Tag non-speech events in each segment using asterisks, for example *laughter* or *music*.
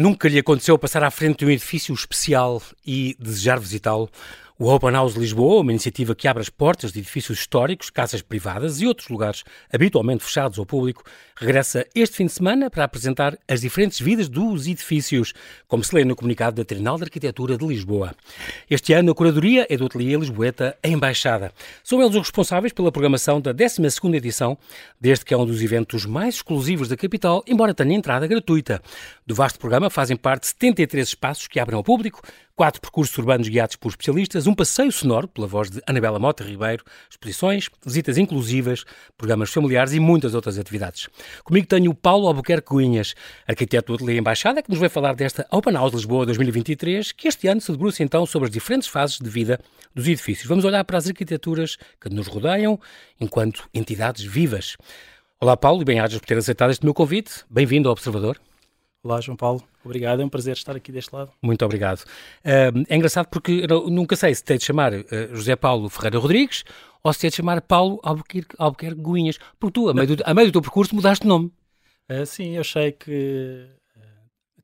Nunca lhe aconteceu passar à frente de um edifício especial e desejar visitá-lo? O Open House Lisboa, uma iniciativa que abre as portas de edifícios históricos, casas privadas e outros lugares habitualmente fechados ao público, regressa este fim de semana para apresentar as diferentes vidas dos edifícios, como se lê no comunicado da Tribunal de Arquitetura de Lisboa. Este ano a curadoria é do Ateliê Lisboeta Embaixada. São eles os responsáveis pela programação da 12ª edição, desde que é um dos eventos mais exclusivos da capital, embora tenha entrada gratuita. Do vasto programa fazem parte 73 espaços que abrem ao público, quatro percursos urbanos guiados por especialistas, um passeio sonoro pela voz de Anabela Mota Ribeiro, exposições, visitas inclusivas, programas familiares e muitas outras atividades. Comigo tenho o Paulo Albuquerque Guinhas, arquiteto do Ateliê Embaixada, que nos vai falar desta Open House Lisboa 2023, que este ano se debruça então sobre as diferentes fases de vida dos edifícios. Vamos olhar para as arquiteturas que nos rodeiam enquanto entidades vivas. Olá Paulo e bem-ajas por ter aceitado este meu convite. Bem-vindo ao Observador. Olá, João Paulo. Obrigado, é um prazer estar aqui deste lado. Muito obrigado. Uh, é engraçado porque nunca sei se tem de chamar uh, José Paulo Ferreira Rodrigues ou se tem de chamar Paulo Albuquerque, Albuquerque Guinhas, porque tu, a meio, do, a meio do teu percurso, mudaste de nome. Uh, sim, eu achei que,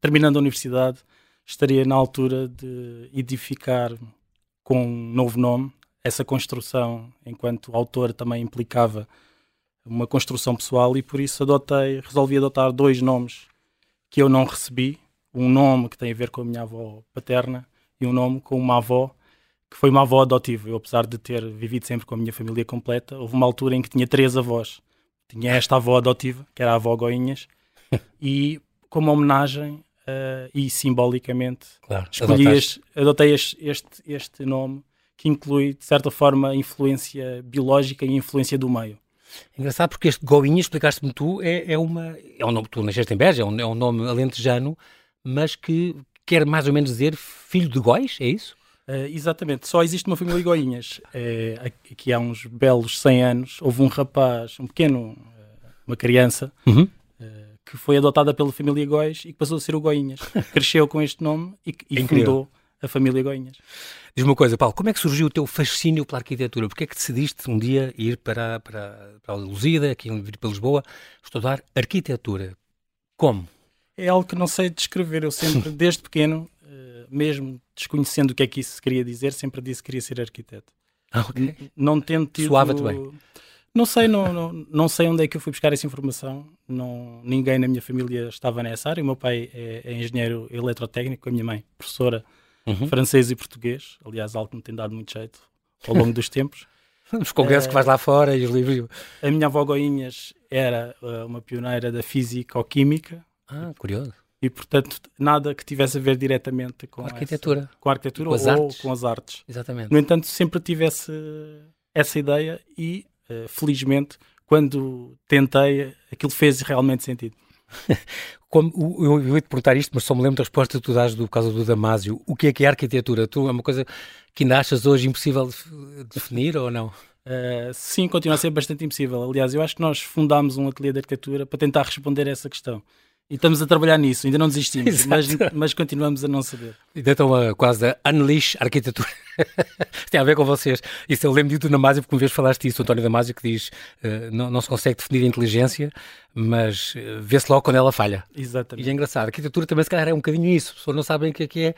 terminando a universidade, estaria na altura de edificar com um novo nome. Essa construção, enquanto autor, também implicava uma construção pessoal e por isso adotei, resolvi adotar dois nomes que eu não recebi, um nome que tem a ver com a minha avó paterna e um nome com uma avó que foi uma avó adotiva. Eu, apesar de ter vivido sempre com a minha família completa, houve uma altura em que tinha três avós. Tinha esta avó adotiva, que era a avó Goinhas, *laughs* e como homenagem uh, e simbolicamente claro, escolhi este, adotei este, este, este nome que inclui, de certa forma, influência biológica e influência do meio. Engraçado porque este Goinha, explicaste-me tu, é, é, uma, é um nome, tu nasceste em Beja, é um, é um nome alentejano, mas que quer mais ou menos dizer filho de Góis, é isso? Uh, exatamente, só existe uma família de Goinhas. É, aqui há uns belos 100 anos, houve um rapaz, um pequeno, eh, uma criança, uhum. uh, que foi adotada pela família Góis e que passou a ser o Goinhas. *laughs* Cresceu com este nome e, e fundou a família Goinhas. Diz-me uma coisa, Paulo, como é que surgiu o teu fascínio pela arquitetura? Porquê é que decidiste um dia ir para, para, para a Lusida, aqui vir para Lisboa, estudar arquitetura? Como? É algo que não sei descrever. Eu sempre, *laughs* desde pequeno, eh, mesmo desconhecendo o que é que isso queria dizer, sempre disse que queria ser arquiteto. Ah, ok. Não tendo tido... Soava-te bem. Não sei, não, não, não, sei onde é que eu fui buscar essa informação. Não, ninguém na minha família estava nessa área. O meu pai é, é engenheiro eletrotécnico, a minha mãe, professora uhum. francês e português. Aliás, algo que me tem dado muito jeito ao longo dos tempos. *laughs* Os congressos uh, que vais lá fora e os livros. A minha avó Goinhas era uh, uma pioneira da física ou química. Ah, curioso. E, portanto, nada que tivesse a ver diretamente com, a arquitetura. Essa, com a arquitetura com ou artes. com as artes. Exatamente. No entanto, sempre tivesse essa ideia e uh, felizmente, quando tentei, aquilo fez realmente sentido. *laughs* Como, eu, ia te perguntar isto, mas só me lembro da resposta que tu dás do caso do Damásio. O que é que é arquitetura? Tu é uma coisa que ainda achas hoje impossível de definir ou não? Uh, sim, continua a ser bastante impossível. Aliás, eu acho que nós fundámos um ateliê de arquitetura para tentar responder a essa questão. E estamos a trabalhar nisso, ainda não desistimos, mas, mas, continuamos a não saber. Ainda estão a, quase a unleash arquitetura. *laughs* tem a ver com vocês. Isso eu lembro do Damásio, porque uma vez falaste isso, o António Damásio, que diz uh, não, não se consegue definir a inteligência, mas uh, vê-se logo quando ela falha. Exatamente. E é engraçado. A arquitetura também, se calhar, é um bocadinho isso. As pessoas não sabem o que é que é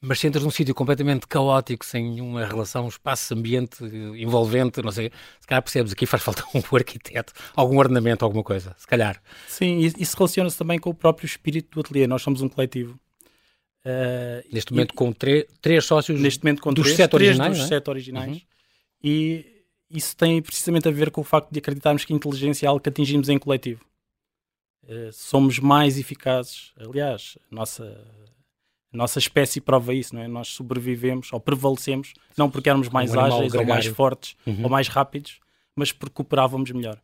mas se entras num sítio completamente caótico, sem nenhuma relação espaço-ambiente envolvente, não sei, se calhar percebes, aqui faz falta *laughs* um arquiteto, algum ornamento, alguma coisa, se calhar. Sim, isso relaciona-se também com o próprio espírito do ateliê, nós somos um coletivo. Uh, neste momento e, com três sócios neste momento com dos três, sete três originais, dos é? sete originais. Uhum. E isso tem precisamente a ver com o facto de acreditarmos que a inteligência é algo que atingimos em coletivo. Uh, somos mais eficazes, aliás, a nossa a nossa espécie prova isso, não é? Nós sobrevivemos ou prevalecemos, não porque éramos mais um ágeis ou mais fortes uhum. ou mais rápidos, mas porque cooperávamos melhor.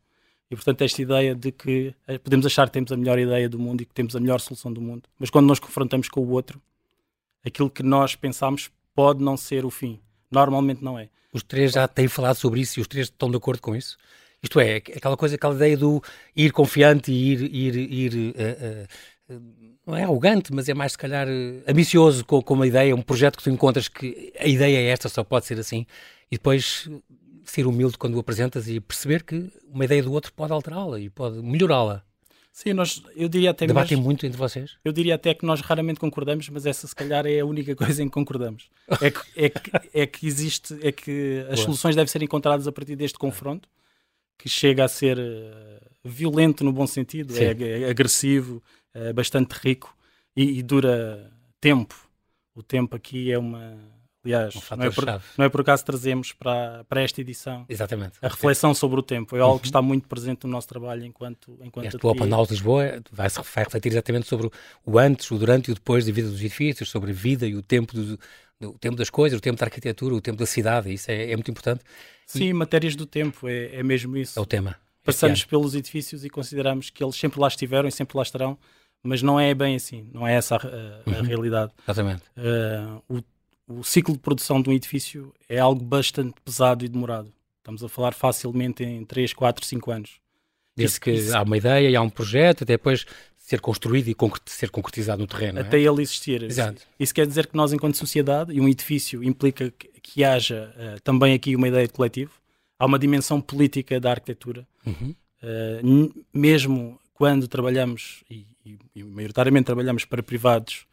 E portanto, esta ideia de que eh, podemos achar que temos a melhor ideia do mundo e que temos a melhor solução do mundo, mas quando nos confrontamos com o outro, aquilo que nós pensamos pode não ser o fim. Normalmente não é. Os três já têm falado sobre isso e os três estão de acordo com isso? Isto é, aquela coisa, aquela ideia do ir confiante e ir, ir, ir uh, uh, não é arrogante, mas é mais se calhar ambicioso com, com uma ideia, um projeto que tu encontras que a ideia é esta, só pode ser assim, e depois ser humilde quando o apresentas e perceber que uma ideia do outro pode alterá-la e pode melhorá-la. Sim, nós, eu diria até Debatem mesmo, muito entre vocês? Eu diria até que nós raramente concordamos, mas essa se calhar é a única *laughs* coisa em que concordamos. É que, é que, é que existe, é que as Boa. soluções devem ser encontradas a partir deste confronto, que chega a ser uh, violento no bom sentido, é, é, agressivo, é bastante rico e, e dura tempo. O tempo aqui é uma Aliás, um não, é por, não, é por, acaso trazemos para, para esta edição Exatamente. a reflexão sobre o tempo. É algo que uhum. está muito presente no nosso trabalho enquanto enquanto Este Open House Lisboa vai, -se, vai refletir exatamente sobre o antes, o durante e o depois da vida dos edifícios, sobre a vida e o tempo, do, do o tempo das coisas, o tempo da arquitetura, o tempo da cidade. Isso é, é muito importante. Sim, e... matérias do tempo, é, é mesmo isso. É o tema. Passamos pelos edifícios e consideramos que eles sempre lá estiveram e sempre lá estarão mas não é bem assim, não é essa a, a, uhum. realidade. Exatamente. Uh, o o ciclo de produção de um edifício é algo bastante pesado e demorado. Estamos a falar facilmente em 3, 4, 5 anos. Desde isso, que isso... há uma ideia e há um projeto, até depois ser construído e ser concretizado no terreno. Até é? ele existir. Exato. Isso quer dizer que nós, enquanto sociedade, e um edifício implica que, que haja uh, também aqui uma ideia de coletivo, há uma dimensão política da arquitetura. Uhum. Uh, mesmo quando trabalhamos, e, e, e maioritariamente trabalhamos para privados,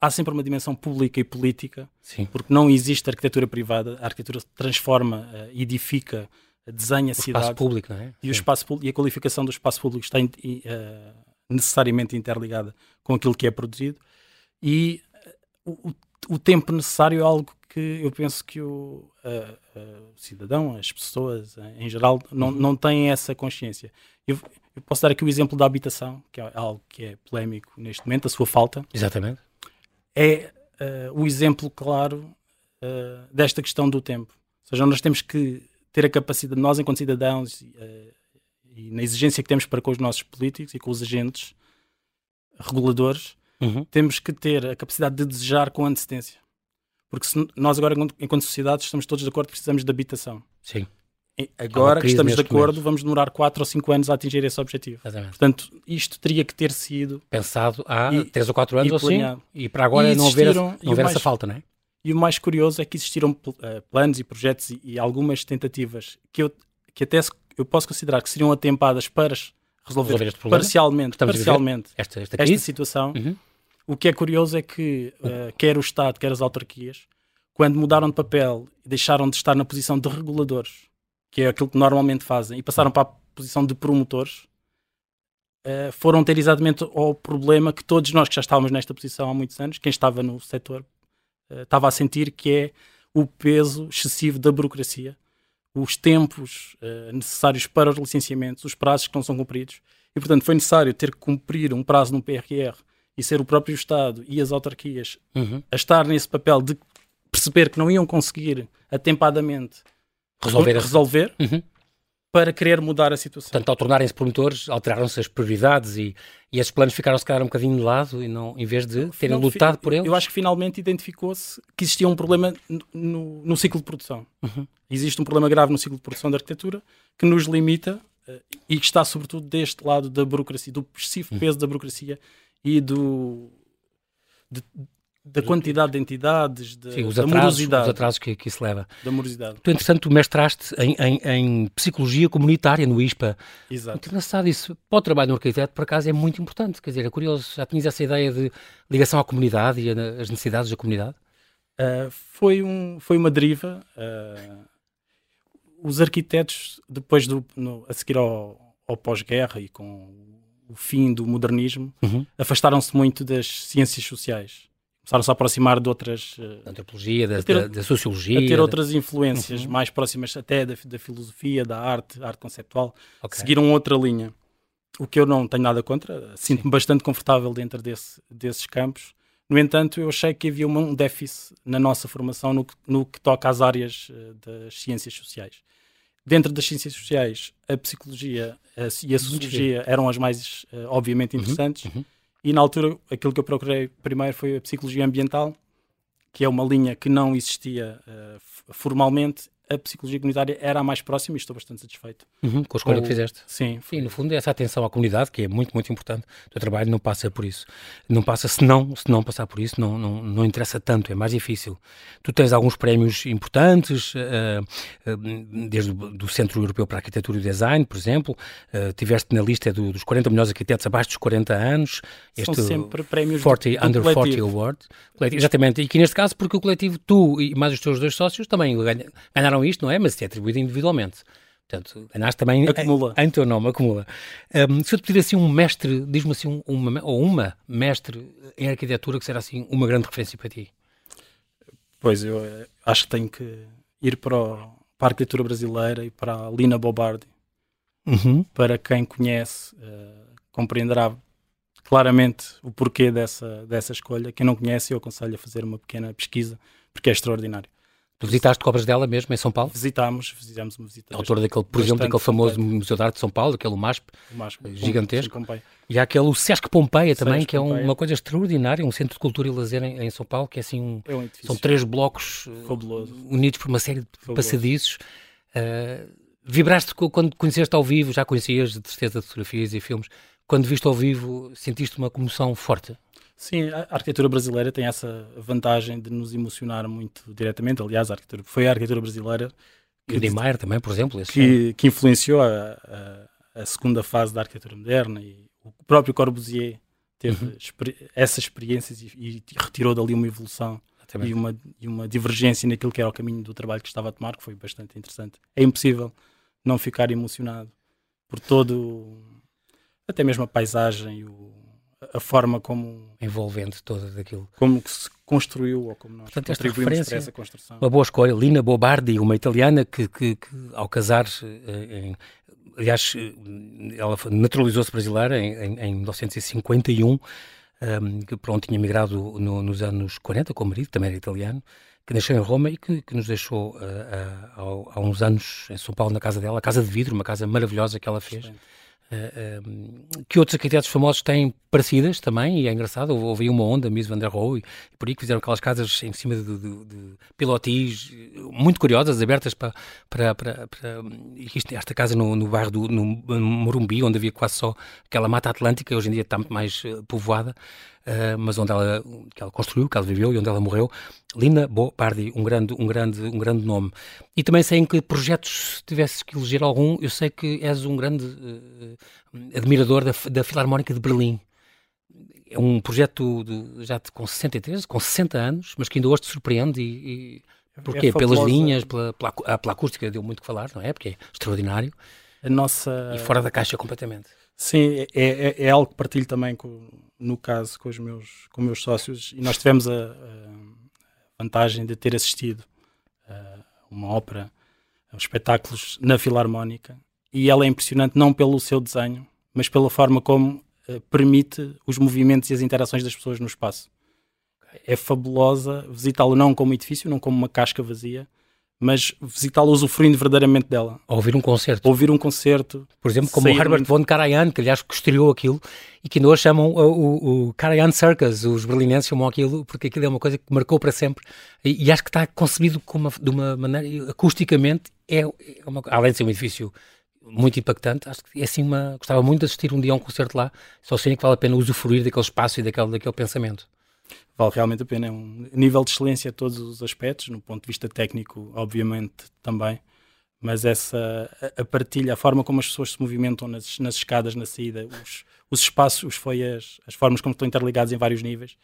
há sempre uma dimensão pública e política, Sim. porque não existe arquitetura privada, a arquitetura transforma, uh, edifica, desenha a cidade. O espaço público, não é? E, o espaço, e a qualificação do espaço público está in, uh, necessariamente interligada com aquilo que é produzido. E uh, o, o, tempo necessário é algo que eu penso que o, o cidadão, as pessoas em geral, não, uhum. não têm essa consciência. Eu, eu posso dar aqui o exemplo da habitação, que é algo que é polémico neste momento, a sua falta. Exatamente é uh, o exemplo claro uh, desta questão do tempo. Ou seja, nós temos que ter a capacidade, nós enquanto cidadãos, uh, e na exigência que temos para com os nossos políticos e com os agentes reguladores, uhum. temos que ter a capacidade de desejar com antecedência. Porque se nós agora, enquanto sociedade, estamos todos de acordo que precisamos de habitação. Sim. Agora que estamos de acordo, vamos demorar 4 ou 5 anos a atingir esse objetivo. Exatamente. Portanto, isto teria que ter sido pensado há 3 ou 4 anos ou assim, e para agora e não haver, não haver mais, essa falta, não é? E o mais curioso é que existiram uh, planos e projetos e, e, algumas tentativas que eu que até eu posso considerar que seriam atempadas para resolver, resolver parcialmente, parcialmente esta, esta, esta, situação. Uhum. O que é curioso é que uh, quer o Estado, quer as autarquias, quando mudaram de papel e deixaram de estar na posição de reguladores que é aquilo que normalmente fazem, e passaram para a posição de promotores, uh, foram ter exatamente o problema que todos nós que já estávamos nesta posição há muitos anos, quem estava no setor, uh, estava a sentir que é o peso excessivo da burocracia, os tempos uh, necessários para os licenciamentos, os prazos que não são cumpridos. E, portanto, foi necessário ter que cumprir um prazo no PRR e ser o próprio Estado e as autarquias uhum. a estar nesse papel de perceber que não iam conseguir atempadamente resolver, resolver uhum. para querer mudar a situação. Portanto, ao tornarem-se promotores, alteraram-se as prioridades e, e esses planos ficaram se calhar um bocadinho de lado e não, em vez de terem lutado por eles. Eu acho que finalmente identificou-se que existia um problema no, no ciclo de produção. Uhum. Existe um problema grave no ciclo de produção da arquitetura que nos limita uh, e que está sobretudo deste lado da burocracia, do excessivo uhum. peso da burocracia e do de, da quantidade de entidades, de, Sim, os da atrasos, morosidade. Os atrasos que, que isso leva. Da morosidade. Tu, entretanto, mestraste em, em, em, Psicologia Comunitária no ISPA. Exato. Muito engraçado isso. Para o trabalho no arquiteto, por acaso, é muito importante. Quer dizer, é curioso. Já tinhas essa ideia de ligação à comunidade e as necessidades da comunidade? Uh, foi, um, foi uma deriva. Uh, os arquitetos, depois do, no, a seguir ao, ao pós-guerra e com o fim do modernismo, uhum. afastaram-se muito das ciências sociais começaram-se a aproximar de outras. Eh, da antropologia, da, ter, da, da, sociologia. A ter outras influências uhum. mais próximas até da, da, filosofia, da arte, arte conceptual. Okay. Seguiram outra linha. O que eu não tenho nada contra, sinto-me bastante confortável dentro desse, desses campos. No entanto, eu achei que havia um déficit na nossa formação no que, no que toca às áreas uh, das ciências sociais. Dentro das ciências sociais, a psicologia a, e a sociologia eram as mais, uh, obviamente, uhum. interessantes. Uhum. Uhum e na altura, aquilo que eu procurei primeiro foi a psicologia ambiental, que é uma linha que não existia uh, formalmente, a psicologia comunitária era a mais próxima e estou bastante satisfeito. Uhum, com a escolha Com- que fizeste. Sim, Sim, no fundo, essa atenção à comunidade, que é muito, muito importante. O teu trabalho não passa por isso. Não passa, se não, se não passar por isso, não, não, não interessa tanto, é mais difícil. Tu tens alguns prémios importantes, eh, eh, desde o Centro Europeu para Arquitetura e Design, por exemplo, eh, tiveste na lista do- dos 40 melhores arquitetos abaixo dos 40 anos. São sempre prémios 40 do, do Under 40 coletivo. Award. Coletivo, Exatamente, e aqui neste caso, porque o coletivo, tu e mais os teus dois sócios também ganha- isto, não é? Mas é atribuído individualmente. Portanto, ganhaste também Acumula. em, em teu nome, acumula. Um, se eu te pedir assim um mestre, diz-me assim um- uma, ou uma mestre em arquitetura que será assim uma grande referência para ti. Pois, eu eh, acho que tenho que ir para, o- para a arquitetura brasileira e para a Lina Bobardi. Para quem conhece, eh, compreenderá claramente o porquê dessa, dessa escolha. Quem não conhece, eu aconselho a fazer uma pequena pesquisa, porque é extraordinário. Tu visitaste obras dela mesmo em São Paulo? Visitámos, fizemos uma visita. Autora daquele, por exemplo, daquele famoso completa. Museu de Arte de São Paulo, aquele MASP, mais- gigantesco. Pompeia. e há aquele o Sesc Pompeia também, Sesc que é um- Pompeia. uma coisa extraordinária, um centro de cultura e lazer em, em São Paulo, que é assim um, É um São três blocos uh, fabuloso. unidos por uma série de Fabuloso. passadiços. Uh, vibraste quando conheceste ao vivo, já conhecias de certeza de fotografias e filmes, quando viste ao vivo sentiste uma comoção forte? Sim, a arquitetura brasileira tem essa vantagem de nos emocionar muito diretamente. Aliás, a arquitetura, foi a arquitetura brasileira E o Niemeyer também, por exemplo. Que, que influenciou a, a- a segunda fase da arquitetura moderna e o próprio Corbusier teve Uhum. essas experiências e, e retirou dali uma evolução e uma, e uma divergência naquilo que era o caminho do trabalho que estava a tomar, que foi bastante interessante. É impossível não ficar emocionado por todo, até mesmo a paisagem, o- a forma como, envolvente toda daquilo. como que se construiu ou como nós Portanto, esta referência- essa construção. Uma boa escolha, Lina Bobardi, uma italiana que, que- que, ao casar, eh, em- aliás, eh, ela naturalizou-se brasileira em, em, em 1951, ehm, que pronto, tinha migrado no- nos anos 40 com o marido, também era italiano, que nasceu em Roma e que, que nos deixou eh, eh, há, há uns anos em São Paulo, na casa dela, a Casa de Vidro, uma casa maravilhosa que ela fez. Excelente. Uh, um, que outros arquitetos famosos têm parecidas também, e é engraçado, houve, uma onda, Mies van der Rohe, e por aí que fizeram aquelas casas em cima de, de, de pilotis, muito curiosas, abertas para, para, para, para isto- esta casa no, no bairro do no Morumbi, onde havia quase só aquela mata atlântica, hoje em dia está muito mais eh, povoada, uh, mas onde ela, que ela construiu, que ela viveu e onde ela morreu, Lina Bobardi, um grande, um grande, um grande nome. E também sei em que projetos, se tivesses que eleger algum, eu sei que és um grande eh, admirador da, da Filarmónica de Berlim. É um projeto de- já de, com 63, com 60 anos, mas que ainda hoje te surpreende e, e porquê? É Pelas linhas, pela, pela, pela acústica deu muito que falar, não é? Porque é extraordinário A nossa... e fora da caixa completamente. Sim, é, é, é algo que partilho também, com, no caso, com os meus, com meus sócios. E nós tivemos a, a vantagem de ter assistido a uma ópera, a espetáculos na Filarmónica. E ela é impressionante não pelo seu desenho, mas pela forma como eh, permite os movimentos e as interações das pessoas no espaço. É fabulosa visitá-lo não como edifício, não como uma casca vazia, mas visitá-lo usufruindo verdadeiramente dela. Ao ouvir um concerto, Ouvir um concerto, por exemplo, como o Herbert von Karajan, que aliás estreou aquilo e que ainda hoje chamam o, o, o Karajan Circus, os berlinenses chamam aquilo, porque aquilo é uma coisa que marcou para sempre e, e acho que está concebido uma- de uma maneira, acusticamente, é, é uma, além de ser um edifício muito impactante, acho que é assim uma, gostava muito de assistir um dia a um concerto lá, só sei que vale a pena usufruir daquele espaço e daquele, daquele pensamento. Vale realmente a pena. É um nível de excelência a todos os aspectos, no ponto de vista técnico, obviamente, também. Mas essa a- a partilha, a forma como as pessoas se movimentam nas, nas escadas, na saída, os, os espaços, os foias, as formas como estão interligados em vários níveis,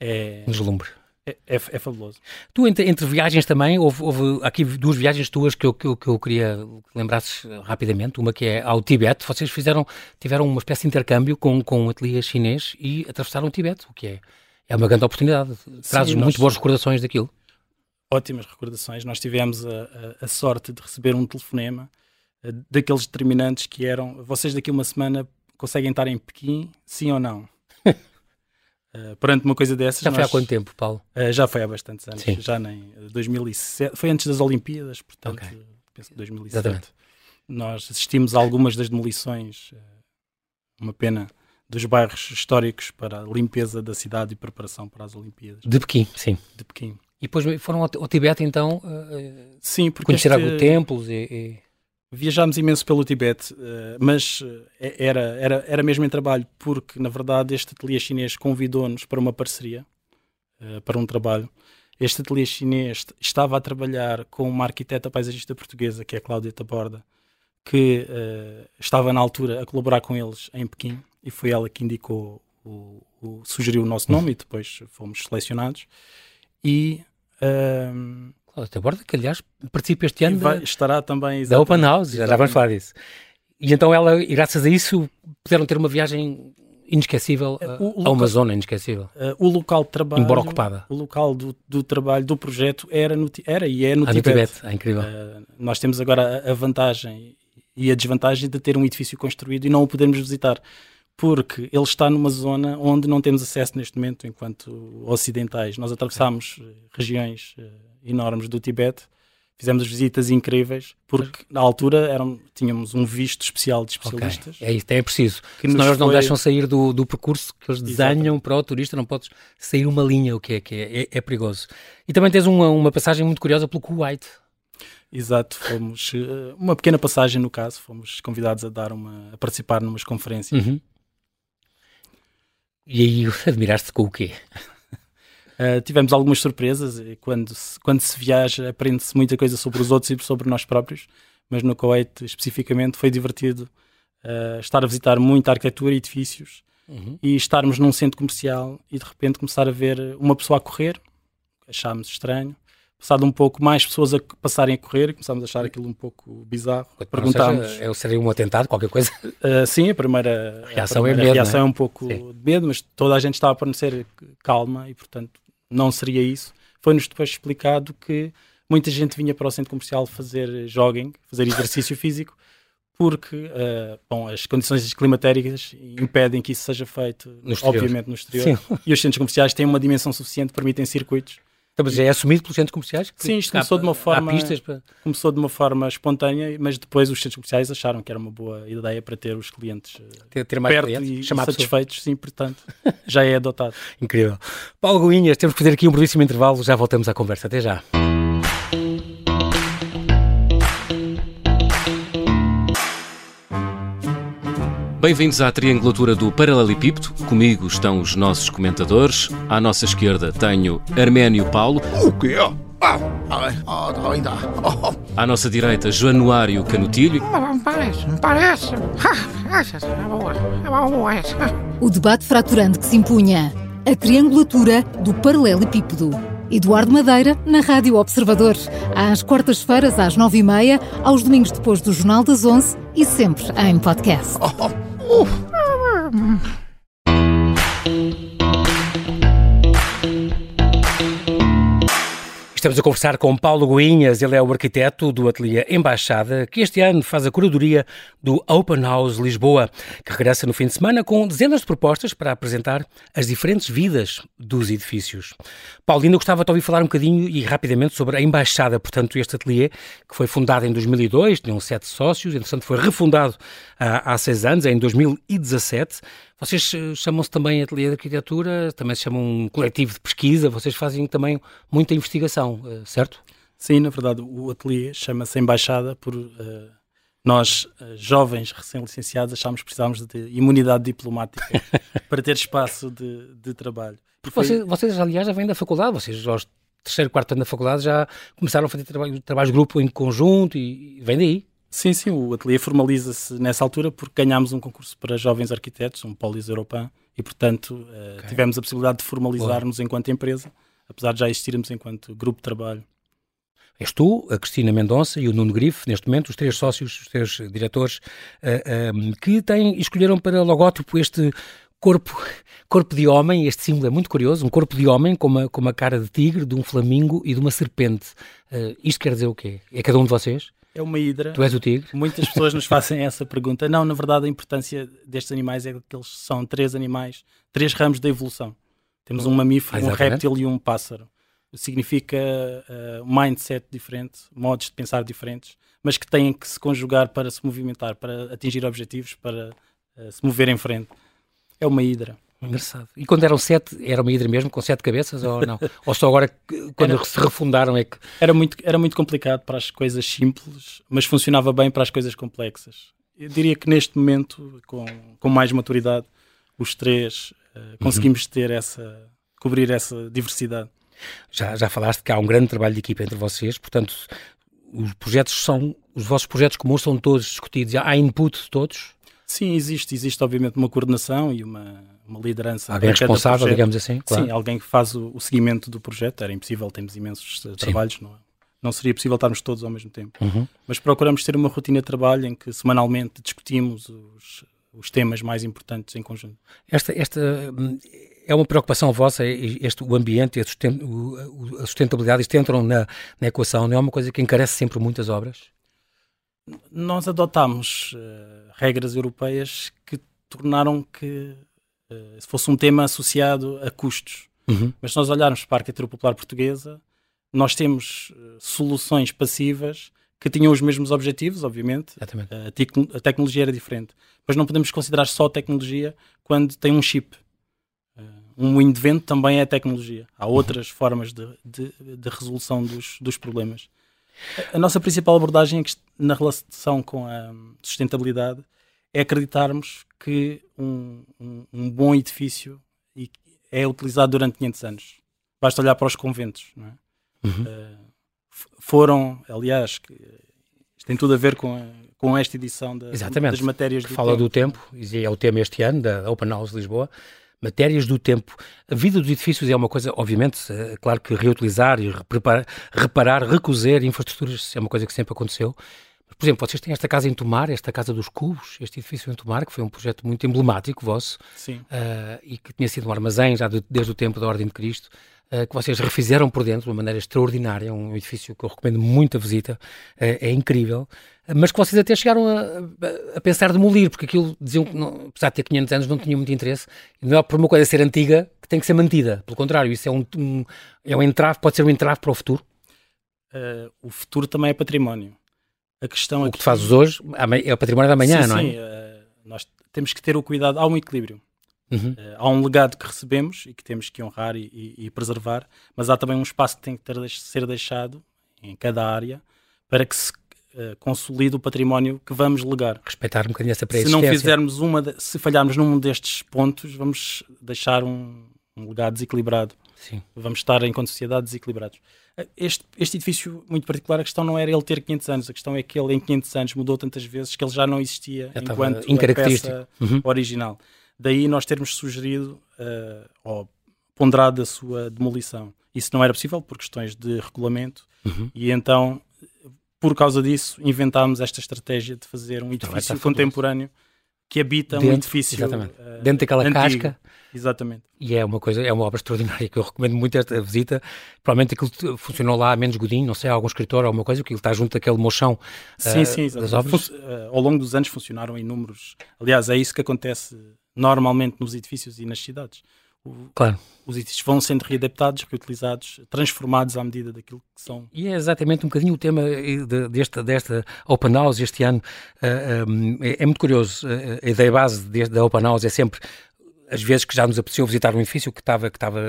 é, Um deslumbre. é, é, é fabuloso. Tu, entre, entre viagens também, houve, houve aqui duas viagens tuas que eu, que eu, que eu queria que lembrasses eh, rapidamente. Uma que é ao Tibete. Vocês fizeram, tiveram uma espécie de intercâmbio com, com um ateliê chinês e atravessaram o Tibete, o que é, é uma grande oportunidade. Trazes nós- muito boas recordações daquilo. Ótimas recordações. Nós tivemos a, a- a sorte de receber um telefonema eh, daqueles determinantes que eram: vocês daqui a uma semana conseguem estar em Pequim, sim ou não? *laughs* Eh, perante uma coisa dessas, Já foi há nós- quanto tempo, Paulo? Uh, já foi há bastantes anos, Sim. já nem uh, 2007, foi antes das Olimpíadas, portanto, Ok. uh, penso que 2007. Exatamente. Nós assistimos a algumas das demolições, uh, uma pena, dos bairros históricos para a limpeza da cidade e preparação para as Olimpíadas De Pequim, sim. de Pequim. E depois foram ao, ao Tibete, então, uh, Sim, porque conhecer este, templos e... e... Viajámos imenso pelo Tibete, mas era, era, era mesmo em trabalho, porque, na verdade, este ateliê chinês convidou-nos para uma parceria, para um trabalho. Este ateliê chinês estava a trabalhar com uma arquiteta paisagista portuguesa, que é a Cláudia Taborda, que estava na altura a colaborar com eles em Pequim e foi ela que indicou, o, o, sugeriu o nosso nome e depois fomos selecionados. E. Uh, Cláudia Taborda, que aliás participa este ano vai, da, estará também da Open House, já vamos falar disso. E então ela, e graças a isso, puderam ter uma viagem inesquecível o, a uma zona inesquecível. Uh, o local de trabalho, embora ocupada. O local do, do trabalho do projeto era, no, era e é no ah, Tibete. No Tibete. É incrível. Uh, nós temos agora a, a, vantagem e a desvantagem de ter um edifício construído e não o podermos visitar, porque ele está numa zona onde não temos acesso neste momento enquanto ocidentais. Nós atravessámos regiões enormes do Tibete fizemos visitas incríveis, porque na altura eram, tínhamos um visto especial de especialistas. Okay. É isso, é preciso. Que Senão eles não foi... deixam sair do, do percurso que eles desenham Exatamente. para o turista, não podes sair uma linha, o que é, que é, é, é perigoso. E também tens uma, uma passagem muito curiosa pelo Kuwait. Exato, fomos eh, uma pequena passagem no caso, fomos convidados a dar uma a participar numas conferências. Uhum. E aí *laughs* admiraste com o quê? Uh, *laughs* tivemos algumas surpresas e quando se, quando se viaja aprende-se muita coisa sobre os outros e sobre nós próprios, mas no Kuwait especificamente foi divertido uh, estar a visitar muita arquitetura e edifícios uhum. e estarmos num centro comercial e de repente começar a ver uma pessoa a correr, achámos estranho. Passado um pouco, mais pessoas a passarem a correr, começámos a achar aquilo um pouco bizarro. Perguntámos. Seja, é, seria um atentado, qualquer coisa? Uh, *laughs* sim, a primeira reação, a primeira é, medo, reação é? é um pouco sim. de medo, mas toda a gente estava a permanecer calma e, portanto, não seria isso. Foi-nos depois explicado que muita gente vinha para o centro comercial fazer jogging, fazer *laughs* exercício físico, porque uh, bom, as condições climatéricas impedem que isso seja feito, no obviamente, no exterior. Sim. E os centros comerciais têm uma dimensão suficiente, permitem circuitos então, é assumido pelos centros comerciais? Sim, isto começou de uma forma para... começou de uma forma espontânea, mas depois os centros comerciais acharam que era uma boa ideia para ter os clientes eh, ter, ter mais perto clientes, e satisfeitos, sim, portanto, já é adotado. *laughs* Incrível. Paulo Goinhas, temos que fazer aqui um brevíssimo intervalo, já voltamos à conversa. Até já. Bem-vindos à triangulatura do Paralelepípedo. Comigo estão os nossos comentadores. À nossa esquerda tenho Arménio Paulo. O quê? Ah, ainda. À nossa direita, Januário Canutilho. Parece, parece. O debate fraturante que se impunha. A triangulatura do Paralelepípedo. Eduardo Madeira, na Rádio Observador. Às quartas-feiras, às nove e meia, aos domingos depois do Jornal das Onze e sempre em podcast. Estamos a conversar com Paulo Goinhas, ele é o arquiteto do Ateliê Embaixada, que este ano faz a curadoria do Open House Lisboa, que regressa no fim de semana com dezenas de propostas para apresentar as diferentes vidas dos edifícios. Paulo, ainda gostava de ouvir falar um bocadinho e rapidamente sobre a Embaixada, portanto, este ateliê, que foi fundado em 2002, tinham sete sócios, entretanto foi refundado há, há seis anos, em 2017. Vocês eh, chamam-se também Ateliê de Arquitetura, também se chamam um coletivo de pesquisa, vocês fazem também muita investigação, eh, certo? Sim, na verdade, o ateliê chama-se Embaixada por uh, nós, jovens recém-licenciados, achámos que precisávamos de imunidade diplomática *laughs* para ter espaço de, de trabalho. Porque foi... vocês, vocês, aliás, já vêm da faculdade, vocês aos terceiro, quarto ano da faculdade já começaram a fazer trabalho, trabalhos de grupo em conjunto e, e vem daí. Sim, sim, o ateliê formaliza-se nessa altura porque ganhámos um concurso para jovens arquitetos, um Polis Europan, e portanto eh, okay. tivemos a possibilidade de formalizarmos enquanto empresa, apesar de já existirmos enquanto grupo de trabalho. És tu, a Cristina Mendonça e o Nuno Grifo, neste momento, os três sócios, os três diretores, uh, uh, que têm, escolheram para logótipo este corpo, corpo de homem, este símbolo é muito curioso, um corpo de homem com uma, com uma cara de tigre, de um flamingo e de uma serpente. Uh, isto quer dizer o quê? É cada um de vocês? É uma hidra. Tu és o tigre? Muitas pessoas nos fazem essa pergunta. Não, na verdade, a importância destes animais é que eles são três animais, três ramos da evolução. Temos um mamífero, ah, um réptil e um pássaro. Significa uh, um mindset diferente, modos de pensar diferentes, mas que têm que se conjugar para se movimentar, para atingir objetivos, para uh, se mover em frente. É uma hidra. Engraçado. E quando eram sete, era uma hidra mesmo, com sete cabeças, ou não? *laughs* ou só agora, quando era, se refundaram, é que... Era muito, era muito complicado para as coisas simples, mas funcionava bem para as coisas complexas. Eu diria que neste momento, com, com mais maturidade, os três uh, conseguimos uhum. ter essa, cobrir essa diversidade. Já, já falaste que há um grande trabalho de equipa entre vocês, portanto, os projetos são, os vossos projetos comuns são todos discutidos, há input de todos? Sim, existe, existe obviamente uma coordenação e uma, uma liderança. Alguém responsável, digamos assim? Claro. Sim, alguém que faz o, o, seguimento do projeto. Era impossível, temos imensos Sim. trabalhos, não, é? não seria possível estarmos todos ao mesmo tempo. Uhum. Mas procuramos ter uma rotina de trabalho em que semanalmente discutimos os, os temas mais importantes em conjunto. Esta, esta é uma preocupação vossa, este, o ambiente e a, sustentabilidade, isto entram na, na equação, não é uma coisa que encarece sempre muitas obras? Nós adotámos uh, regras europeias que tornaram que uh, fosse um tema associado a custos. Uhum. Mas se nós olharmos para a arquitetura popular portuguesa, nós temos uh, soluções passivas que tinham os mesmos objetivos, obviamente. A, a, tecnologia era diferente. Mas não podemos considerar só tecnologia quando tem um chip. Um moinho de vento também é tecnologia. Há outras uhum. formas de, de, de resolução dos, dos problemas. A nossa principal abordagem na relação com a sustentabilidade é acreditarmos que um, um, um bom edifício é utilizado durante 500 anos. Basta olhar para os conventos. É? Uhum. Uh, foram, aliás, que, isto tem tudo a ver com, a, com esta edição da, das matérias do fala tempo. do tempo, e é o tema este ano da Open House Lisboa matérias do tempo. A vida dos edifícios é uma coisa, obviamente, é claro que reutilizar e reparar, reparar, recozer infraestruturas é uma coisa que sempre aconteceu. Por exemplo, vocês têm esta casa em Tomar, esta casa dos cubos, este edifício em Tomar, que foi um projeto muito emblemático vosso. Uh, e que tinha sido um armazém já de, desde o tempo da Ordem de Cristo, que vocês refizeram por dentro de uma maneira extraordinária, um edifício que eu recomendo muito a visita, uh, é incrível mas que vocês até chegaram a, a, pensar demolir, porque aquilo diziam que, não, apesar de ter 500 anos, não tinha muito interesse. Não é por uma coisa ser antiga que tem que ser mantida. Pelo contrário, isso é um, um é um entrave, pode ser um entrave para o futuro. Uh, o futuro também é património. A questão o aqui... que tu fazes hoje é o património da manhã, sim, não é? Sim, uh, nós temos que ter o cuidado, há um equilíbrio. Uhum. Uh, há um legado que recebemos e que temos que honrar e, e, e, preservar, mas há também um espaço que tem que ter, ser deixado em cada área para que se uh, consolide o património que vamos legar. Respeitar um bocadinho essa pré Se não fizermos uma, de, se falharmos num destes pontos, vamos deixar um, um legado desequilibrado. Sim. Vamos estar enquanto sociedade desequilibrados. Eh, este, este edifício, muito particular, a questão não era ele ter 500 anos, a questão é que ele em 500 anos mudou tantas vezes que ele já não existia já enquanto a peça uhum. original. Daí nós termos sugerido uh, ou ponderado a sua demolição. Isso não era possível por questões de regulamento uhum. e então por causa disso, inventámos esta estratégia de fazer um edifício contemporâneo que habita dentro, um edifício uh, dentro daquela antigo. casca. Exatamente. E é uma coisa, é uma obra extraordinária que eu recomendo muito esta visita. Provavelmente aquilo funcionou lá a menos godinho, não sei, algum escritor ou alguma coisa, que ele está junto daquele mochão sim, uh, sim, das obras. uh, ao longo dos anos funcionaram inúmeros. Aliás, é isso que acontece normalmente nos edifícios e nas cidades. Claro. Os edifícios vão sendo readaptados, reutilizados, transformados à medida daquilo que são. E é exatamente um bocadinho o tema de, desta, desta Open House este ano. Uh, um, é, é, muito curioso. A ideia base da Open House é sempre as vezes que já nos apeteceu visitar um edifício que estava, que estava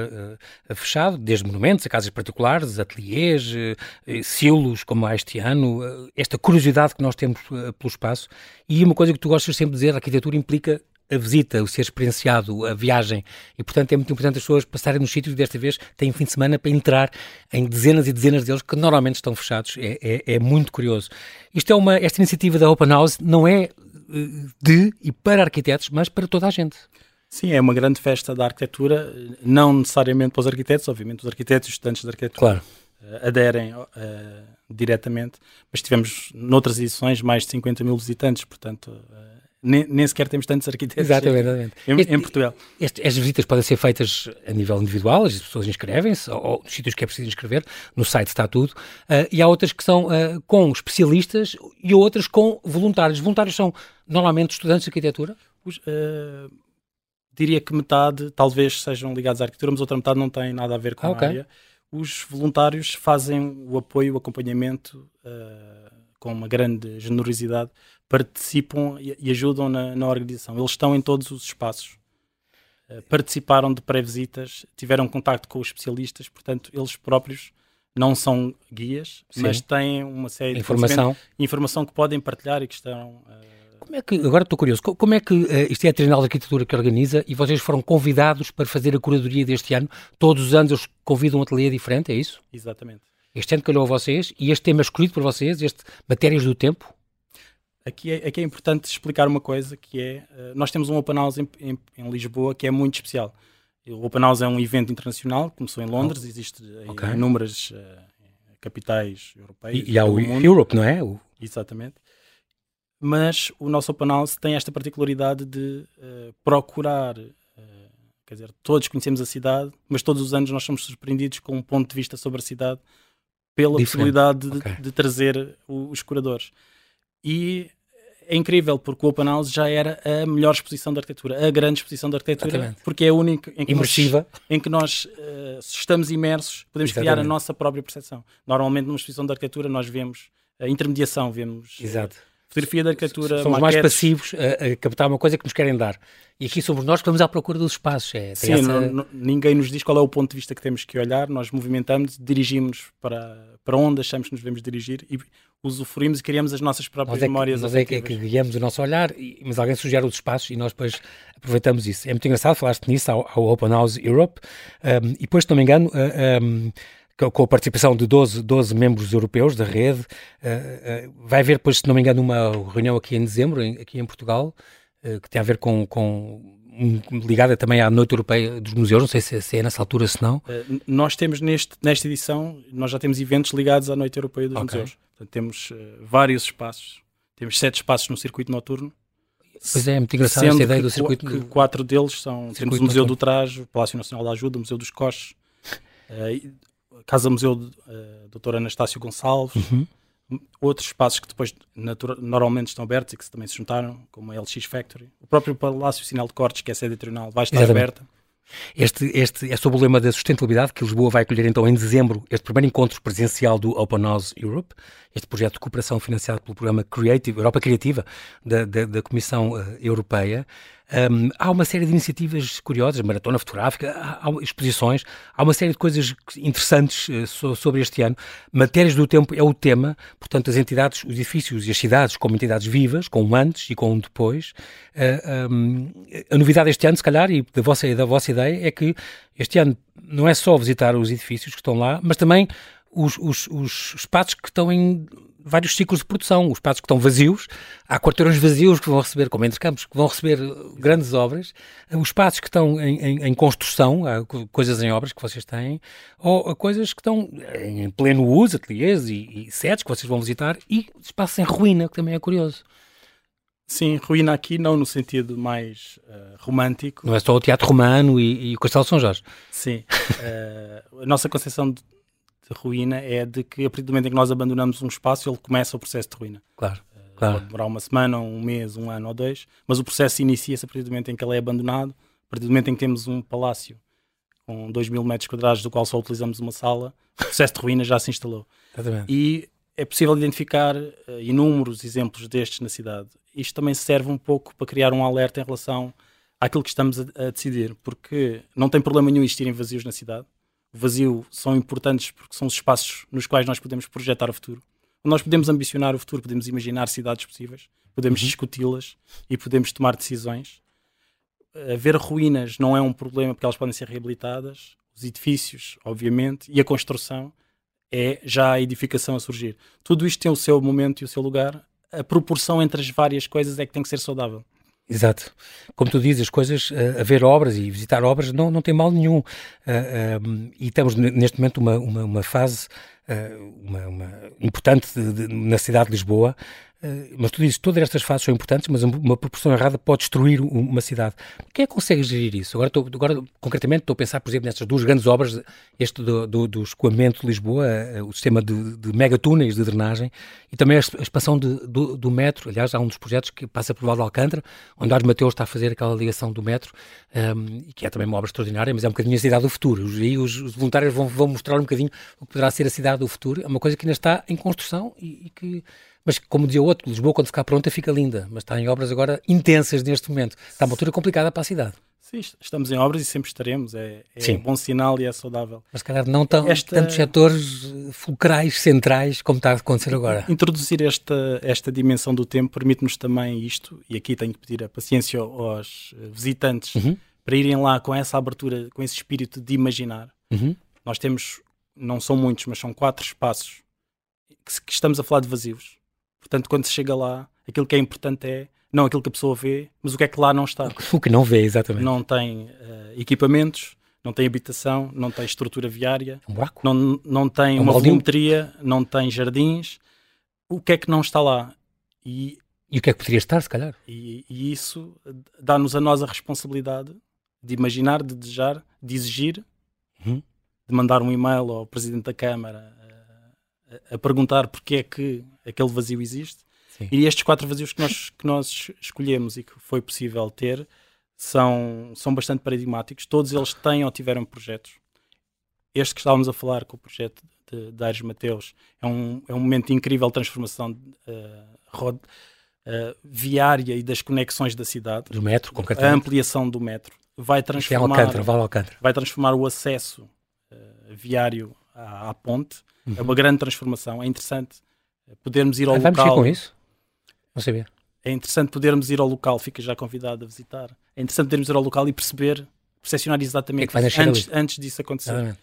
uh, fechado, desde monumentos a casas particulares, ateliês, uh, silos, como há este ano, uh, esta curiosidade que nós temos pelo espaço. E uma coisa que tu gostas sempre de dizer, a arquitetura implica a visita, o ser experienciado, a viagem. E, portanto, é muito importante as pessoas passarem nos sítios. Desta vez têm fim de semana para entrar em dezenas e dezenas deles que normalmente estão fechados. É, é, é muito curioso. Isto é uma, esta iniciativa da Open House não é eh, de e para arquitetos, mas para toda a gente. Sim, é uma grande festa da arquitetura, não necessariamente para os arquitetos, obviamente os arquitetos e os estudantes de arquitetura claro. uh, aderem uh, diretamente, mas tivemos noutras edições mais de 50 mil visitantes, portanto uh, nem, nem, sequer temos tantos arquitetos exatamente, Em, este, em, Portugal. Este, as visitas podem ser feitas a nível individual, as pessoas inscrevem-se, ou, ou nos sítios que é preciso inscrever, no site está tudo, uh, e há outras que são uh, com especialistas e outras com voluntários. Voluntários são normalmente estudantes de arquitetura? Os, uh, diria que metade talvez sejam ligados à arquitetura, mas outra metade não tem nada a ver com ah, okay. a área. Os voluntários fazem o apoio, o acompanhamento com uma grande generosidade participam e, ajudam na, na, organização. Eles estão em todos os espaços. uh, participaram de pré-visitas, tiveram contato com os especialistas, portanto, eles próprios não são guias, Sim. mas têm uma série de informação, informação que podem partilhar e que estão. Uh... Como é que, agora estou curioso, como é que uh, isto é a Trienal de Arquitetura que organiza e vocês foram convidados para fazer a curadoria deste ano? Todos os anos eles convidam um ateliê diferente, é isso? Exatamente. Este ano calhou a vocês e este tema escolhido por vocês, este Matérias do Tempo? Aqui é, aqui é importante explicar uma coisa que é, uh, nós temos um Open House em, em, em Lisboa que é muito especial. O Open House é um evento internacional, começou em Londres, existe okay. em inúmeras uh, capitais europeias. E, e há o mundo. Europe, não é? O... Exatamente. Mas o nosso Open House tem esta particularidade de uh, procurar, uh, quer dizer, todos conhecemos a cidade, mas todos os anos nós somos surpreendidos com um ponto de vista sobre a cidade pela Diferente. possibilidade de, okay. de trazer os curadores. E é incrível porque o Open House já era a melhor exposição de arquitetura, a grande exposição de arquitetura, Exatamente. porque é a única em que Imersiva. nós, em que nós uh, estamos imersos, podemos Exatamente. criar a nossa própria percepção. Normalmente numa exposição de arquitetura nós vemos a intermediação, vemos Exato. Fotografia de arquitetura, Somos maquetes. mais passivos a, a, captar uma coisa que nos querem dar. E aqui somos nós que vamos à procura dos espaços. É, Sim, essa... não, não, ninguém nos diz qual é o ponto de vista que temos que olhar, nós movimentamos, dirigimos para, para onde achamos que nos devemos dirigir e usufruímos e criamos as nossas próprias nós é que, memórias. Nós é que, é que guiamos o nosso olhar, mas alguém sugere os espaços e nós depois aproveitamos isso. É muito engraçado, falaste nisso ao, ao Open House Europe um, e depois, se não me engano, uh, um, com a participação de 12, 12 membros europeus da rede, uh, uh, vai haver depois, se não me engano, uma reunião aqui em dezembro, em, aqui em Portugal, que tem a ver com, com ligada também à Noite Europeia dos Museus, não sei se, se é nessa altura, se não. Uh, nós temos neste, nesta edição, nós já temos eventos ligados à Noite Europeia dos okay. Museus. Portanto, temos uh, vários espaços, temos sete espaços no circuito noturno. Pois é, é muito engraçado esta ideia do circuito. Que quatro deles são, temos o Museu noturno. do Traje, o Palácio Nacional da Ajuda, o Museu dos Coches, uh, Casa Museu uh, Dr. Anastácio Gonçalves, uhum outros espaços que depois normalmente estão abertos e que também se juntaram, como a LX Factory. O próprio Palácio Sinal de Cortes, que é a sede tribunal, vai estar Exatamente. aberta. Este, este é sobre o lema da sustentabilidade que Lisboa vai acolher então em dezembro este primeiro encontro presencial do Open House Europe, este projeto de cooperação financiado pelo programa Creative, Europa Criativa da, da, da Comissão uh, Europeia. Um, há uma série de iniciativas curiosas, maratona fotográfica, há, há exposições, há uma série de coisas interessantes uh, so, sobre este ano. Matérias do tempo é o tema, portanto, as entidades, os edifícios e as cidades como entidades vivas, com um antes e com um depois. Uh, um, a novidade este ano, se calhar, e da vossa, da vossa ideia, é que este ano não é só visitar os edifícios que estão lá, mas também os, os, os espaços que estão em vários ciclos de produção, os espaços que estão vazios, há quarteirões vazios que vão receber, como entre campos, que vão receber grandes obras, os espaços que estão em, em, em construção, coisas em obras que vocês têm, ou coisas que estão em pleno uso, ateliês e, e sedes que vocês vão visitar, e espaços em ruína, que também é curioso. Sim, ruína aqui não no sentido mais uh, romântico. Não é só o Teatro Romano e, e o Castelo de São Jorge. Sim. Uh, *laughs* a nossa concepção de de ruína é de que a partir do momento em que nós abandonamos um espaço, ele começa o processo de ruína. Claro. Uh, claro. Pode demorar uma semana, um mês, um ano ou dois, mas o processo inicia-se a partir do momento em que ele é abandonado, a partir do momento em que temos um palácio com 2 mil metros quadrados, do qual só utilizamos uma sala, o processo de ruína já se instalou. Exatamente. E é possível identificar uh, inúmeros exemplos destes na cidade. Isto também serve um pouco para criar um alerta em relação àquilo que estamos a, a decidir, porque não tem problema nenhum existirem vazios na cidade vazio são importantes porque são os espaços nos quais nós podemos projetar o futuro. Nós podemos ambicionar o futuro, podemos imaginar cidades possíveis, podemos uhum. discuti-las e podemos tomar decisões. Haver ruínas não é um problema porque elas podem ser reabilitadas, os edifícios, obviamente, e a construção é já a edificação a surgir. Tudo isto tem o seu momento e o seu lugar. A proporção entre as várias coisas é que tem que ser saudável. Exato. Como tu dizes, as coisas, uh, a ver obras e visitar obras não, não tem mal nenhum. Uh, uh, e estamos neste momento uma, uma, uma fase uma, uma, importante de, de, na cidade de Lisboa, eh, mas tu dizes todas estas fases são importantes, mas uma proporção errada pode destruir uma cidade. Quem é que consegue gerir isso? Agora, estou, agora concretamente, estou a pensar, por exemplo, nestas duas grandes obras, este do, do, do escoamento de Lisboa, eh, o sistema de, de megatúneis de drenagem e também a expansão de, do, do, metro. Aliás, há um dos projetos que passa por de Alcântara, onde Ars Mateus está a fazer aquela ligação do metro, um, ehm, que é também uma obra extraordinária, mas é um bocadinho a cidade do futuro. E os, os voluntários vão, vão mostrar um bocadinho o que poderá ser a cidade do futuro. É uma coisa que ainda está em construção e, e que mas como dizia o outro, Lisboa quando ficar pronta fica linda, mas está em obras agora intensas neste momento. Está uma altura complicada para a cidade. Sim, estamos em obras e sempre estaremos. É, é bom sinal e é saudável. Mas, calhar, não tão, esta... tantos setores fulcrais, centrais, como está a acontecer agora. Introduzir esta, esta dimensão do tempo permite-nos também isto, e aqui tenho que pedir a paciência aos visitantes uhum. para irem lá com essa abertura, com esse espírito de imaginar. Uhum. Nós temos, não são muitos, mas são quatro espaços que, que estamos a falar de vazios. Portanto, quando se chega lá, aquilo que é importante é não aquilo que a pessoa vê, mas o que é que lá não está. O que não vê, exatamente. Não tem uh, equipamentos, não tem habitação, não tem estrutura viária, um buraco. Não, não tem é um uma volumetria, não tem jardins. O que é que não está lá? E, e o que é que poderia estar, se calhar? E, e isso dá-nos a nós a responsabilidade de imaginar, de desejar, de exigir, uhum. de mandar um e-mail ao Presidente da Câmara a, perguntar porque é que aquele vazio existe Sim. E estes quatro vazios que nós, que nós escolhemos e que foi possível ter são, são bastante paradigmáticos. Todos eles têm ou tiveram projetos. Este que estávamos a falar com o projeto de, de Aires Mateus é um, é um momento de incrível transformação uh, rod, uh, viária e das conexões da cidade. Do metro, concretamente. A ampliação do metro vai transformar, é Alcântara, vale Alcântara. vai transformar o acesso uh, viário à, à ponte. Uhum. É uma grande transformação. É interessante podermos ir ao ah, local. Vamos com isso? Não sabia. É interessante podermos ir ao local, fica já convidado a visitar. É interessante podermos ir ao local e perceber, percepcionar exatamente é antes, antes disso acontecer.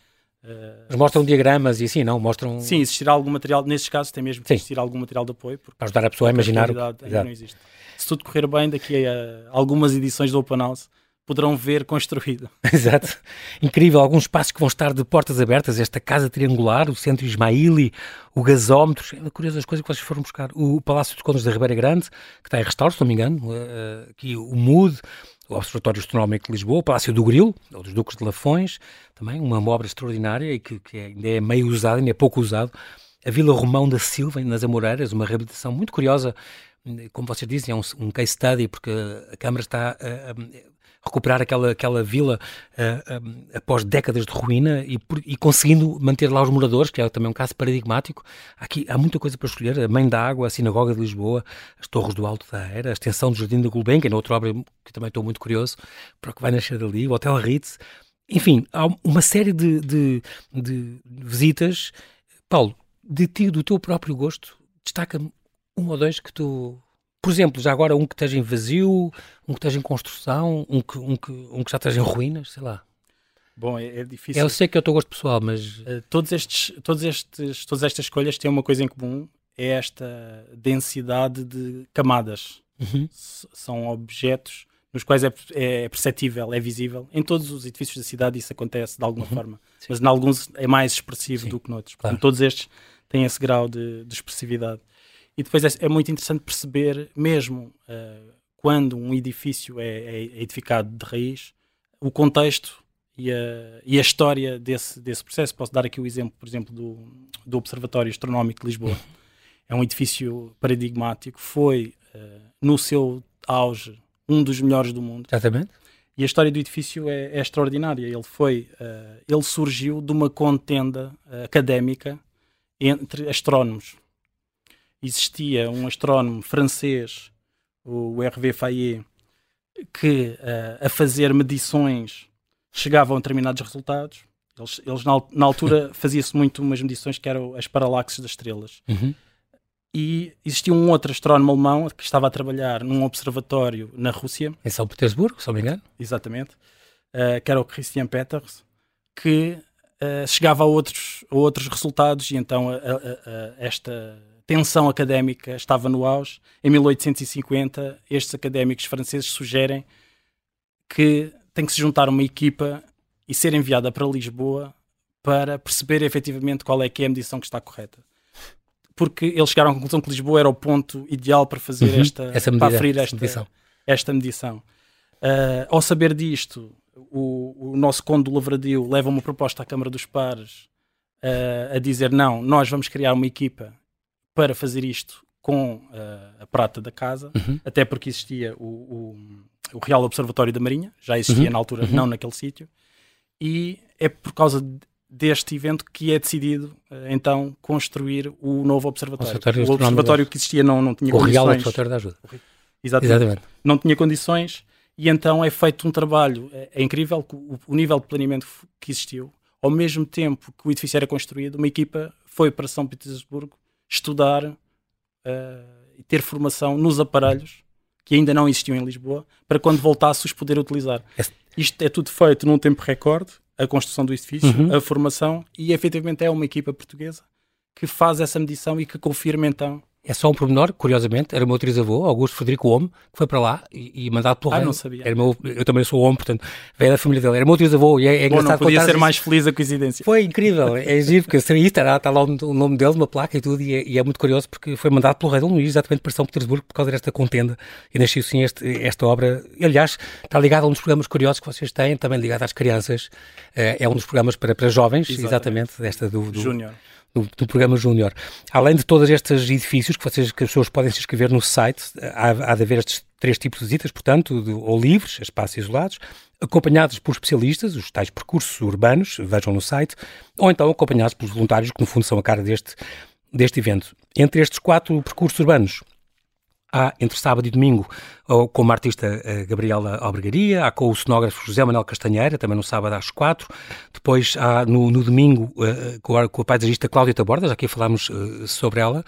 Uh, mostram diagramas e assim, não? Mostram... Sim, existirá algum material, nesses casos tem mesmo que existir algum material de apoio. Para ajudar a pessoa a imaginar. Ainda não existe. Se tudo correr bem, daqui a algumas edições do Open House, poderão ver construído. *laughs* Exato. Incrível, alguns espaços que vão estar de portas abertas, esta casa triangular, o centro Ismaili, o gasómetro, é curioso as coisas que vocês foram buscar, o Palácio dos Condes da Ribeira Grande, que está em restauro, se não me engano, uh, aqui o MUD, o Observatório Astronómico de Lisboa, o Palácio do Grilo, ou dos Duques de Lafões, também uma obra extraordinária e que, que é, ainda é meio usado, ainda é pouco usado, a Vila Romão da Silva, nas Amoreiras, uma reabilitação muito curiosa, como vocês dizem, é um, um case study, porque a Câmara está uh, recuperar aquela, aquela vila uh, um, após décadas de ruína e, por, e, conseguindo manter lá os moradores, que é também um caso paradigmático. Aqui há muita coisa para escolher: a Mãe da Água, a Sinagoga de Lisboa, as Torres do Alto da Era, a extensão do Jardim da Gulbenkian, outra obra que também estou muito curioso para o que vai nascer dali, o Hotel Ritz. Enfim, há uma série de, de, de visitas. Paulo, de ti, do teu próprio gosto, destaca-me um ou dois que tu por exemplo, já agora um que esteja em vazio, um que esteja em construção, um que, um que, um que já esteja em ruínas, sei lá. Bom, é, é difícil. Eu sei que é o teu gosto pessoal, mas. Uh, todos estes, todos estes, todas estas escolhas têm uma coisa em comum: é esta densidade de camadas. Uhum. São objetos nos quais é, é perceptível, é visível. Em todos os edifícios da cidade isso acontece de alguma uhum. forma, Sim. mas em alguns é mais expressivo Sim. do que noutros. Portanto, claro. todos estes têm esse grau de, de expressividade. E depois é, é muito interessante perceber, mesmo uh, quando um edifício é, é, edificado de raiz, o contexto e a, e a história desse, desse processo. Posso dar aqui o exemplo, por exemplo, do, do Observatório Astronómico de Lisboa. *laughs* É um edifício paradigmático, foi, uh, no seu auge, um dos melhores do mundo. Exatamente. E a história do edifício é, é extraordinária. Ele foi, uh, ele surgiu de uma contenda uh, académica entre astrónomos existia um astrónomo francês, o Hervé Fayet, que uh, a fazer medições chegavam a determinados resultados. Eles, eles na, na altura *laughs* fazia-se muito umas medições que eram as paralaxes das estrelas. Uhum. E existia um outro astrónomo alemão que estava a trabalhar num observatório na Rússia. Em São Petersburgo, se não me engano. Exatamente. Uh, que era o Christian Peters, que uh, chegava a outros, a outros resultados e então a, a, a esta tensão académica estava no auge. Em 1850, estes académicos franceses sugerem que tem que se juntar uma equipa e ser enviada para Lisboa para perceber efetivamente qual é que é a medição que está correta. Porque eles chegaram à conclusão que Lisboa era o ponto ideal para fazer uhum, esta, medida, para aferir esta, medição. Esta medição. Uh, ao saber disto, o, o nosso conde do Lavradio leva uma proposta à Câmara dos Pares uh, a dizer não, nós vamos criar uma equipa para fazer isto com uh, a prata da casa, uhum. até porque existia o, o, o, Real Observatório da Marinha, já existia uhum. na altura, uhum. não naquele sítio, e é por causa deste evento que é decidido uh, então construir o novo observatório. O observatório que existia não, não tinha o condições. O Real Observatório da Ajuda. Exatamente. Exatamente. Não tinha condições E então é feito um trabalho, é, é incrível o, o, nível de planeamento que existiu. Ao mesmo tempo que o edifício era construído, uma equipa foi para São Petersburgo estudar uh, e ter formação nos aparelhos que ainda não existiam em Lisboa, para quando voltasse os poder utilizar. Isto é tudo feito num tempo recorde, a construção do edifício, uhum. a formação, e efetivamente é uma equipa portuguesa que faz essa medição e que confirma então é só um pormenor, curiosamente, era o meu trisavô, Augusto Frederico Homme, que foi para lá e, e mandado pelo ah, não sabia. Era meu, eu também sou Homme, portanto, veio da família dele. Era o meu trisavô e é, é Bom, engraçado não podia ser mais feliz a coincidência. Foi incrível, é giro, porque eu isto, está, lá o, nome dele, uma placa e tudo, e é, e é, muito curioso porque foi mandado pelo rei Dom Luís exatamente para São Petersburgo por causa desta contenda e nasceu sim este, esta obra. Aliás, está ligado a um dos programas curiosos que vocês têm, também ligado às crianças. É, é um dos programas para, para jovens, exatamente, exatamente desta do, do Júnior do, do programa Júnior. Além de todos estes edifícios que, vocês, que as pessoas podem se inscrever no site, há, há de haver estes três tipos de visitas, portanto, de, ou livres, espaços isolados, acompanhados por especialistas, os tais percursos urbanos, vejam no site, ou então acompanhados pelos voluntários, que no fundo são a cara deste, deste evento. Entre estes quatro percursos urbanos, há entre sábado e domingo com uma artista Gabriela Albergaria, há com o cenógrafo José Manuel Castanheira, também no sábado às quatro, depois há no, no domingo com a, com a paisagista Cláudia Taborda, já aqui falámos sobre ela,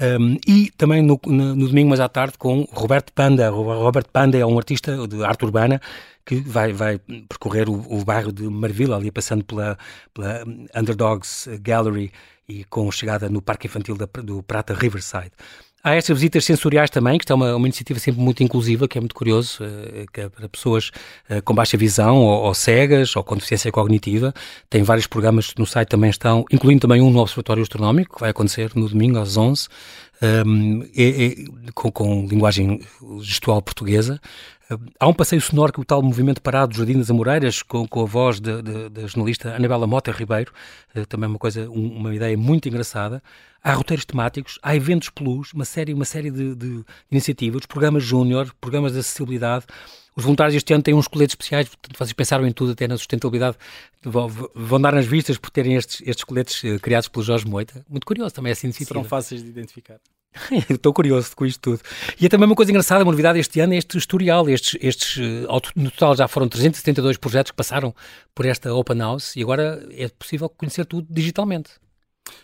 um, e também no, no, domingo, mais à tarde, com Roberto Panda. O Robert Panda é um artista de arte urbana que vai, vai percorrer o, o bairro de Marvila, ali passando pela, pela Underdogs Gallery e com chegada no Parque Infantil da, do Prata Riverside. Há estas visitas sensoriais também, que está uma, uma iniciativa sempre muito inclusiva, que é muito curioso, uh, que é para pessoas uh, com baixa visão, ou, ou, cegas, ou com deficiência cognitiva. Tem vários programas no site também estão, incluindo também um no Observatório Astronómico, que vai acontecer no domingo às 11, um, e, e, com, com linguagem gestual portuguesa. Há um passeio sonoro que o tal movimento parado do Jardim das Amoreiras, com, com a voz da jornalista Anabela Mota Ribeiro, eh, também uma coisa, um, uma ideia muito engraçada. Há roteiros temáticos, há eventos plus, uma série, uma série de, de iniciativas, programas júnior, programas de acessibilidade. Os voluntários este ano têm uns coletes especiais, portanto, vocês pensaram em tudo, até na sustentabilidade, vão, dar nas vistas por terem estes, estes coletes eh, criados pelo Jorge Moita. Muito curioso também essa iniciativa. Serão fáceis de identificar. *laughs* Estou curioso com isto tudo. E é também uma coisa engraçada, uma novidade este ano, é este historial. Estes, estes, eh, no total já foram 372 projetos que passaram por esta Open House e agora é possível conhecer tudo digitalmente.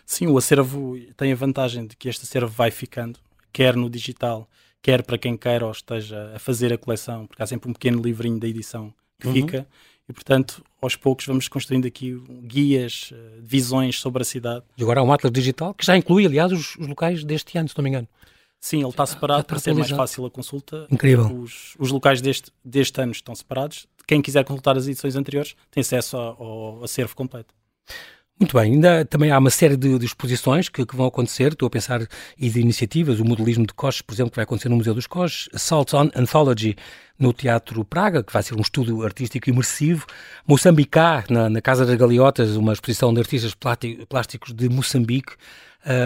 Sim, o acervo tem a vantagem de que este acervo vai ficando, quer no digital, quer para quem queira ou esteja a fazer a coleção, porque há sempre um pequeno livrinho da edição que uhum. fica e, portanto, aos poucos vamos construindo aqui guias, eh, visões sobre a cidade. E agora há um Atlas Digital que já inclui, aliás, os, os locais deste ano, se não me engano. Sim, ele está separado para ser mais fácil a consulta. Incrível. Os, os locais deste, deste ano estão separados. Quem quiser consultar as edições anteriores tem acesso ao, ao acervo completo. Muito bem, ainda também há uma série de, de exposições que, que, vão acontecer, estou a pensar, e de iniciativas, o modelismo de Coches, por exemplo, que vai acontecer no Museu dos Coches, Assault on Anthology no Teatro Praga, que vai ser um estudo artístico imersivo, Moçambicá, na, na Casa das Galiotas, uma exposição de artistas plásticos de Moçambique,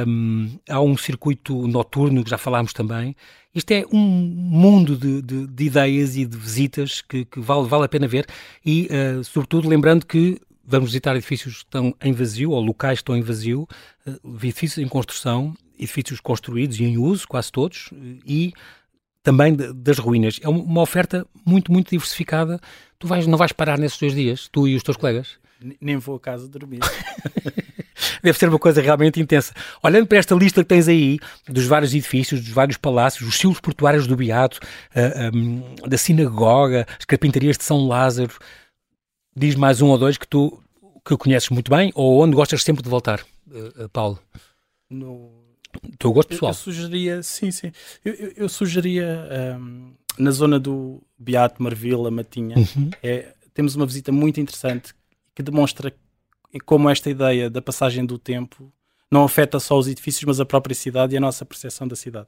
um, há um circuito noturno, que já falámos também, isto é um mundo de, de, de ideias e de visitas que, que, vale, vale a pena ver. E, uh, sobretudo, lembrando que vamos visitar edifícios que estão em vazio, ou locais que estão em vazio, eh, edifícios em construção, edifícios construídos e em uso, quase todos, e também das ruínas. É uma oferta muito, muito diversificada. Tu vais, não vais parar nesses dois dias, tu e os teus colegas? Nem vou a casa dormir. *laughs* Deve ser uma coisa realmente intensa. Olhando para esta lista que tens aí, dos vários edifícios, dos vários palácios, os silos portuários do Beato, uh, um, da sinagoga, as carpintarias de São Lázaro, diz mais um ou dois que tu que conheces muito bem ou onde gostas sempre de voltar, uh, Paulo? No... Teu gosto pessoal? Eu, eu sugeria, sim, sim. Eu, eu, eu sugeria um, na zona do Beato, Marvila, Matinha, uhum. é, temos uma visita muito interessante que demonstra como esta ideia da passagem do tempo não afeta só os edifícios, mas a própria cidade e a nossa percepção da cidade.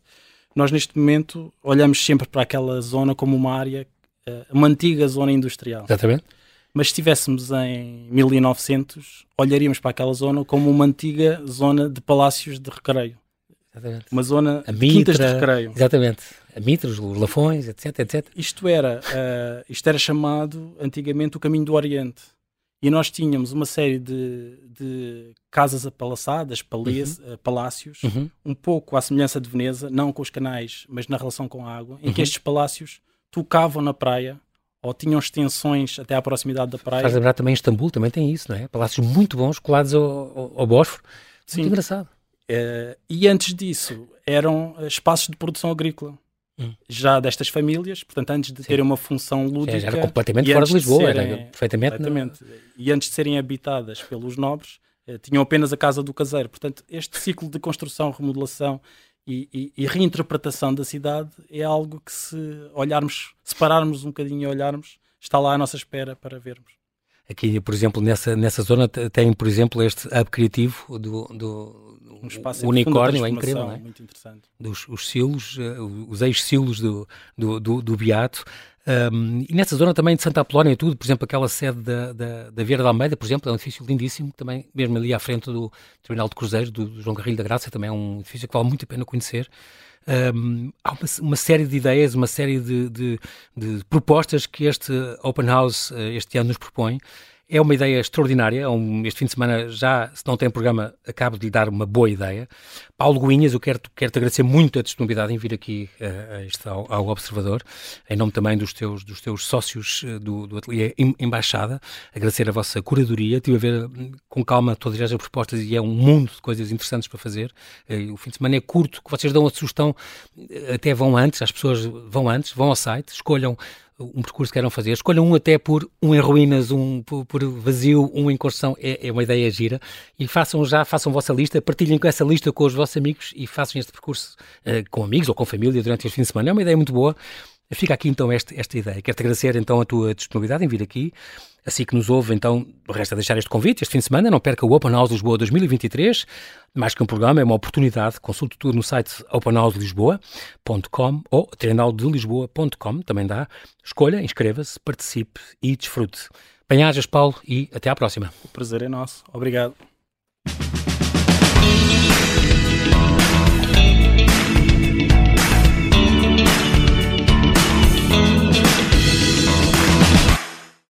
Nós, neste momento, olhamos sempre para aquela zona como uma área, eh, uma antiga zona industrial. Exatamente mas se estivéssemos em 1900, olharíamos para aquela zona como uma antiga zona de palácios de recreio. Exatamente. Uma zona a de Mitra, quintas de recreio. Exatamente. A Mitra, os Lafões, etc, etc. Isto era, uh, isto era chamado antigamente o Caminho do Oriente. E nós tínhamos uma série de, de casas apalaçadas, uhum. uh, palácios, uhum. um pouco à semelhança de Veneza, não com os canais, mas na relação com a água, em uhum. que estes palácios tocavam na praia ou tinham extensões até à proximidade da praia. Faz lembrar também Istambul, também tem isso, não é? Palácios muito bons, colados ao, ao, ao Bósforo. Sim. Muito engraçado. Uh, e antes disso, eram espaços de produção agrícola. Hum. Já destas famílias, portanto, antes de Sim. terem uma função lúdica. Já era completamente fora de Lisboa, de serem, era perfeitamente. Completamente. E antes de serem habitadas pelos nobres, uh, tinham apenas a casa do caseiro. Portanto, este ciclo de construção, remodelação e, e, e, reinterpretação da cidade é algo que, se olharmos, separarmos um bocadinho e olharmos, está lá à nossa espera para vermos. Aqui, por exemplo, nessa, nessa zona tem, por exemplo, este hub criativo do, do um espaço unicórnio, é incrível, não é? Muito interessante. Dos os silos, eh, os ex-silos do, do, do, do Beato. Um, e nessa zona também de Santa Apolónia e tudo, por exemplo, aquela sede da, da, da Vieira da Almeida, por exemplo, é um edifício lindíssimo, também mesmo ali à frente do Terminal de Cruzeiros, do, do João Carrilho da Graça, também é um edifício que vale muito a pena conhecer. Um, há uma, uma, série de ideias, uma série de, de, de, propostas que este Open House eh, este ano nos propõe. É uma ideia extraordinária. Um, este fim de semana, já, se não tem programa, acabo de lhe dar uma boa ideia. Paulo Guinhas, eu quero-te quero -te agradecer muito a disponibilidade em vir aqui uh, ao, ao, Observador, em nome também dos teus, dos teus sócios uh, do, do Ateliê Embaixada. Agradecer a vossa curadoria. Estive a ver hum, com calma todas as propostas e é um mundo de coisas interessantes para fazer. Uh, o fim de semana é curto, que vocês dão a sugestão, até vão antes, as pessoas vão antes, vão ao site, escolham um percurso que queiram fazer. Escolham um até por um em ruínas, um por, por vazio, um em construção. É, é, uma ideia gira. E façam já, façam vossa lista, partilhem com essa lista com os vossos amigos e façam este percurso uh, com amigos ou com família durante este fim de semana. É uma ideia muito boa. Fica aqui então esta, esta ideia. Quero-te agradecer então a tua disponibilidade em vir aqui. Assim que nos ouve, então, resta deixar este convite este fim de semana. Não perca o Open House Lisboa 2023. Mais que um programa, é uma oportunidade. Consulte tudo no site openhouselisboa.com ou trienaldelisboa.com. Também dá. Escolha, inscreva-se, participe e desfrute. Bem-ajas, Paulo, e até à próxima. O prazer é nosso. Obrigado.